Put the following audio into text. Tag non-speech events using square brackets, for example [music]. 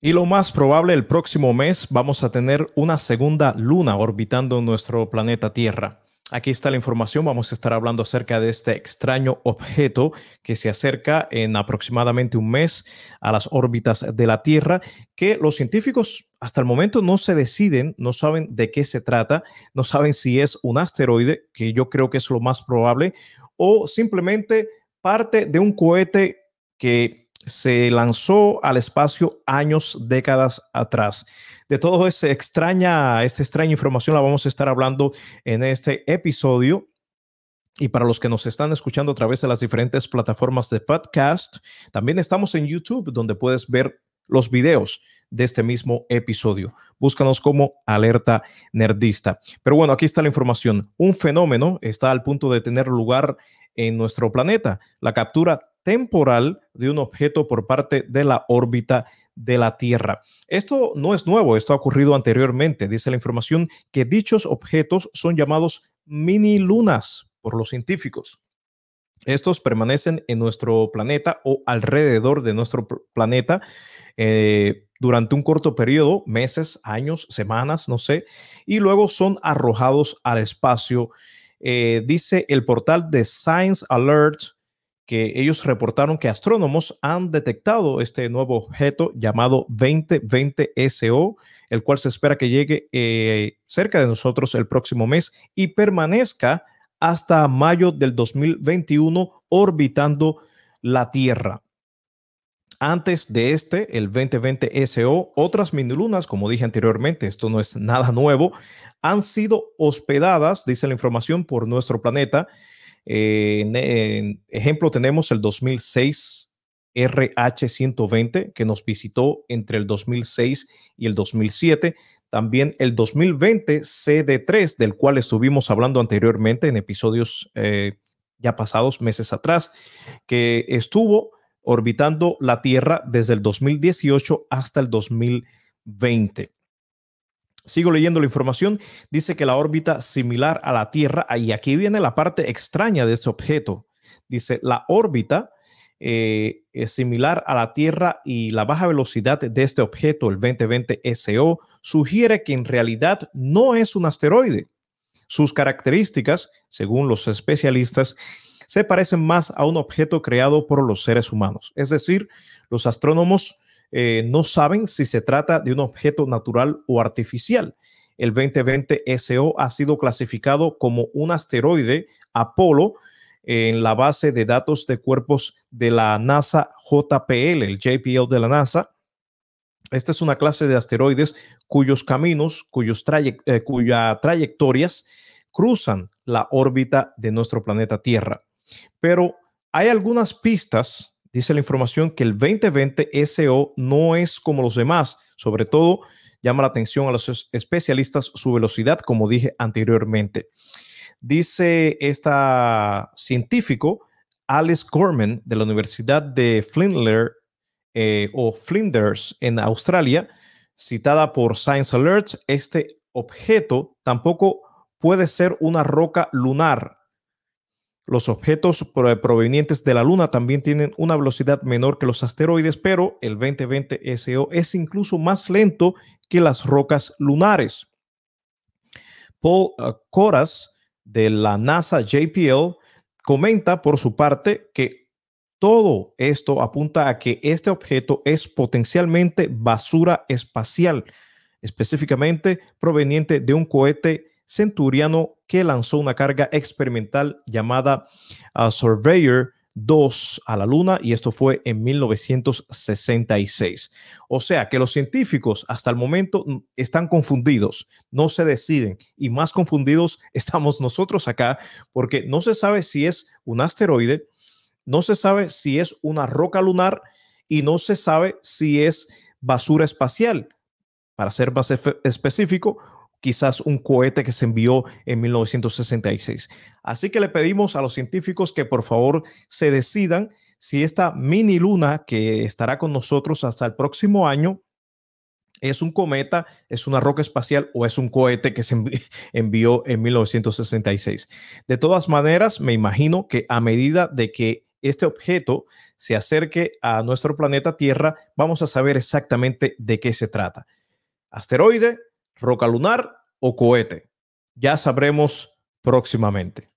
Y lo más probable, el próximo mes vamos a tener una segunda luna orbitando nuestro planeta Tierra. Aquí está la información. Vamos a estar hablando acerca de este extraño objeto que se acerca en aproximadamente un mes a las órbitas de la Tierra, que los científicos hasta el momento no se deciden, no saben de qué se trata, no saben si es un asteroide, que yo creo que es lo más probable, o simplemente parte de un cohete que se lanzó al espacio años, décadas atrás. De todo ese extraña, esta extraña información la vamos a estar hablando en este episodio. Y para los que nos están escuchando a través de las diferentes plataformas de podcast, también estamos en YouTube, donde puedes ver los videos de este mismo episodio. Búscanos como alerta nerdista. Pero bueno, aquí está la información. Un fenómeno está al punto de tener lugar en nuestro planeta, la captura temporal de un objeto por parte de la órbita de la Tierra. Esto no es nuevo, esto ha ocurrido anteriormente. Dice la información que dichos objetos son llamados mini lunas por los científicos. Estos permanecen en nuestro planeta o alrededor de nuestro planeta eh, durante un corto periodo, meses, años, semanas, no sé, y luego son arrojados al espacio. Eh, dice el portal de Science Alert que ellos reportaron que astrónomos han detectado este nuevo objeto llamado 2020 SO, el cual se espera que llegue eh, cerca de nosotros el próximo mes y permanezca hasta mayo del 2021 orbitando la Tierra. Antes de este, el 2020 SO, otras minilunas, como dije anteriormente, esto no es nada nuevo, han sido hospedadas, dice la información, por nuestro planeta en, ejemplo, tenemos el 2006 RH120 que nos visitó entre el 2006 y el 2007. También el 2020 CD3, del cual estuvimos hablando anteriormente en episodios eh, ya pasados, meses atrás, que estuvo orbitando la Tierra desde el 2018 hasta el 2020. Sigo leyendo la información. Dice que la órbita similar a la Tierra, y aquí viene la parte extraña de este objeto. Dice, la órbita eh, es similar a la Tierra y la baja velocidad de este objeto, el 2020 SO, sugiere que en realidad no es un asteroide. Sus características, según los especialistas, se parecen más a un objeto creado por los seres humanos. Es decir, los astrónomos eh, no saben si se trata de un objeto natural o artificial. El 2020 SO ha sido clasificado como un asteroide Apolo en la base de datos de cuerpos de la NASA JPL, el JPL de la NASA. Esta es una clase de asteroides cuyos caminos, eh, cuyas trayectorias cruzan la órbita de nuestro planeta Tierra. Pero hay algunas pistas dice la información que el 2020 SO no es como los demás. Sobre todo, llama la atención a los especialistas su velocidad, como dije anteriormente. Dice esta científico, Alice Gorman, de la Universidad de Flinders eh, o Flinders en Australia, citada por Science Alert, este objeto tampoco puede ser una roca lunar los objetos provenientes de la Luna también tienen una velocidad menor que los asteroides, pero el 2020 SO es incluso más lento que las rocas lunares. Paul Coras uh, de la NASA JPL comenta por su parte que todo esto apunta a que este objeto es potencialmente basura espacial, específicamente proveniente de un cohete centuriano que lanzó una carga experimental llamada uh, Surveyor 2 a la Luna y esto fue en 1966. O sea que los científicos hasta el momento mm, están confundidos, no se deciden y más confundidos [laughs] estamos nosotros acá porque no se sabe si es un asteroide, no se sabe si es una roca lunar y no se sabe si es basura espacial. Para ser más específico, quizás un cohete que se envió en 1966. Así que le pedimos a los científicos que por favor se decidan si esta mini luna que estará con nosotros hasta el próximo año es un cometa, es una roca espacial o es un cohete que se [laughs] envió en 1966. De todas maneras, me imagino que a medida de que este objeto se acerque a nuestro planeta Tierra, vamos a saber exactamente de qué se trata. Asteroide, roca lunar o cohete. Ya sabremos próximamente.